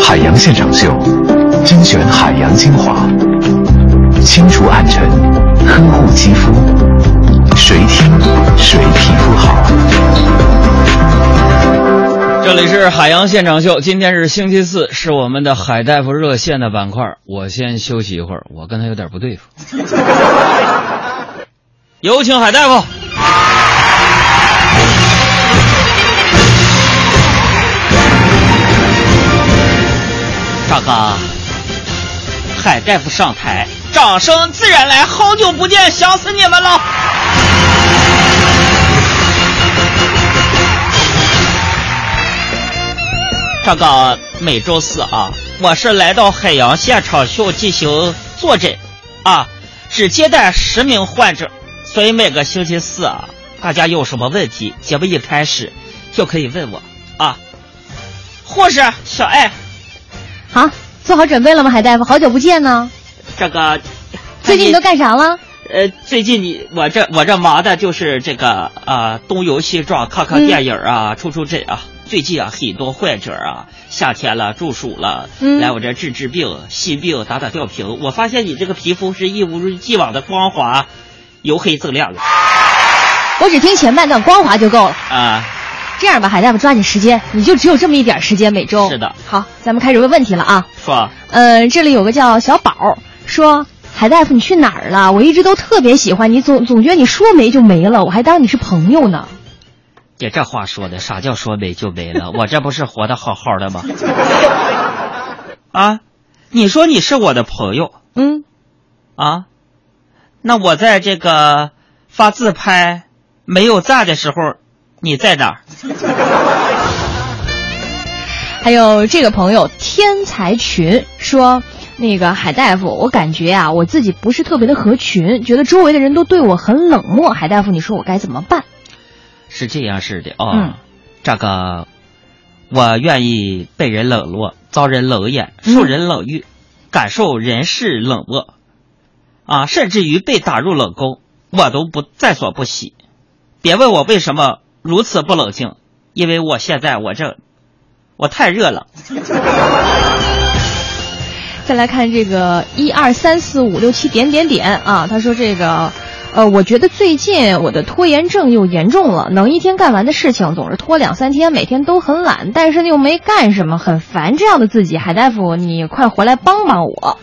海洋现场秀，精选海洋精华，清除暗沉，呵护肌肤，谁听谁皮肤好。这里是海洋现场秀，今天是星期四，是我们的海大夫热线的板块。我先休息一会儿，我跟他有点不对付。有请海大夫。这个海大夫上台，掌声自然来。好久不见，想死你们了。这个每周四啊，我是来到海洋现场秀进行坐诊啊，只接待十名患者，所以每个星期四啊，大家有什么问题，节目一开始就可以问我啊。护士小爱，好，做好准备了吗，海大夫？好久不见呢。这个最近你都干啥了？呃，最近你我这我这忙的就是这个啊，东游西撞，看看电影啊，出出诊啊。最近啊，很多患者啊，夏天了中暑了，嗯来我这治治病、心病、打打吊瓶。我发现你这个皮肤是一如既往的光滑，由黑锃亮了我只听前半段，光滑就够了。啊。这样吧，海大夫，抓紧时间，你就只有这么一点时间每周。是的好，咱们开始问问题了啊。说呃，这里有个叫小宝说，海大夫你去哪儿了？我一直都特别喜欢你，总总觉得你说没就没了，我还当你是朋友呢。姐这话说的，啥叫说没就没了？我这不是活得好好的吗？啊，你说你是我的朋友嗯，啊，那我在这个发自拍没有赞的时候，你在哪儿？还有这个朋友天才群说，那个海大夫，我感觉啊，我自己不是特别的合群，觉得周围的人都对我很冷漠。海大夫，你说我该怎么办？是这样式的哦，嗯这个我愿意被人冷落，遭人冷眼，嗯受人冷遇，感受人世冷漠，啊，甚至于被打入冷宫，我都不在所不惜。别问我为什么如此不冷静，因为我现在我这我太热了。再来看这个一二三四五六七点点点啊，他说这个，呃，我觉得最近我的拖延症又严重了，能一天干完的事情总是拖两三天，每天都很懒，但是又没干什么，很烦这样的自己。海大夫，你快回来帮帮我。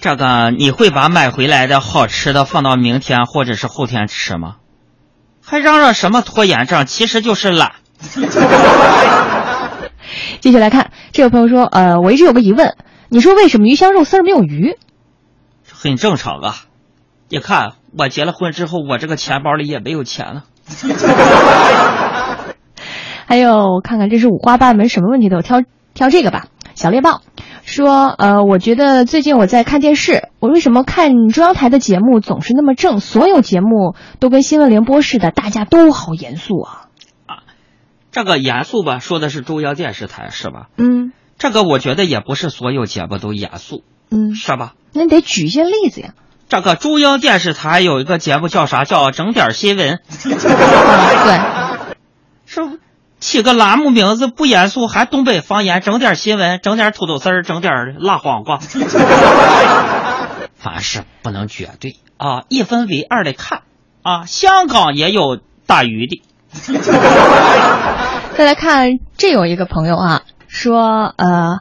这个你会把买回来的好吃的放到明天或者是后天吃吗？还嚷嚷什么拖延症，其实就是懒。继续来看，这位朋友说，呃，我一直有个疑问，你说为什么鱼香肉丝儿没有鱼？很正常啊。你看，我结了婚之后，我这个钱包里也没有钱了。还有，我看看这是五花八门，什么问题都有，挑挑这个吧。小猎豹说，呃，我觉得最近我在看电视，我为什么看中央台的节目总是那么正？所有节目都跟新闻联播似的，大家都好严肃啊。啊这个严肃吧，说的是中央电视台是吧？嗯这个我觉得也不是所有节目都严肃，嗯，是吧？那你得举一些例子呀。这个中央电视台有一个节目叫啥？叫整点新闻，对，是不？起个栏目名字不严肃，还东北方言，整点新闻，整点土豆丝儿，整点辣黄瓜。凡事不能绝对啊，一分为二的看啊。香港也有打鱼的，再来看，这有一个朋友啊，说，呃。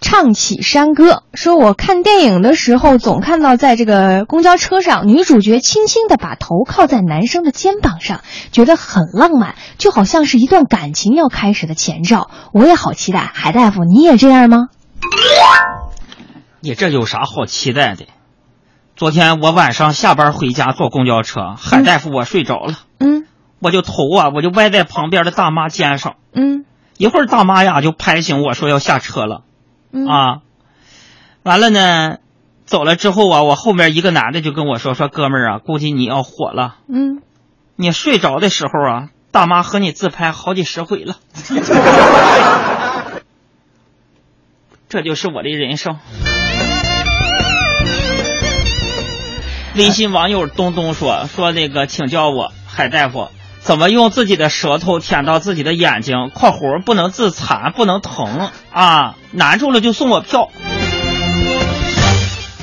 唱起山歌，说我看电影的时候，总看到在这个公交车上，女主角轻轻地把头靠在男生的肩膀上，觉得很浪漫，就好像是一段感情要开始的前兆。我也好期待，海大夫，你也这样吗？你这有啥好期待的？昨天我晚上下班回家坐公交车，海大夫我睡着了，嗯我就头啊我就歪在旁边的大妈肩上，嗯一会儿大妈呀就拍醒我说要下车了。嗯。啊，完了呢，走了之后啊，我后面一个男的就跟我说说哥们儿啊，估计你要火了，嗯，你睡着的时候啊，大妈和你自拍好几十回了，这就是我的人生。微信网友东东说说那个，请教我海大夫，怎么用自己的舌头舔到自己的眼睛？（括弧不能自残，不能疼啊！难住了就送我票。）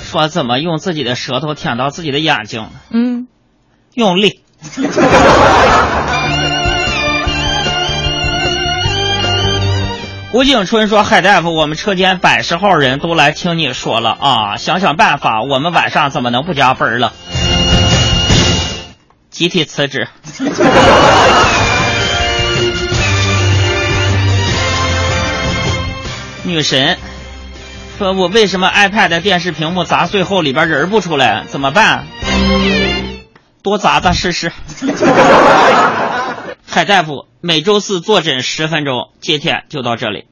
说怎么用自己的舌头舔到自己的眼睛？嗯，用力。吴景春说：“海大夫，我们车间百十号人都来听你说了啊，想想办法，我们晚上怎么能不加班了？集体辞职。”女神说：“我为什么 iPad 电视屏幕砸碎后里边人不出来？怎么办？多砸砸试试。”海大夫每周四坐诊十分钟，今天就到这里。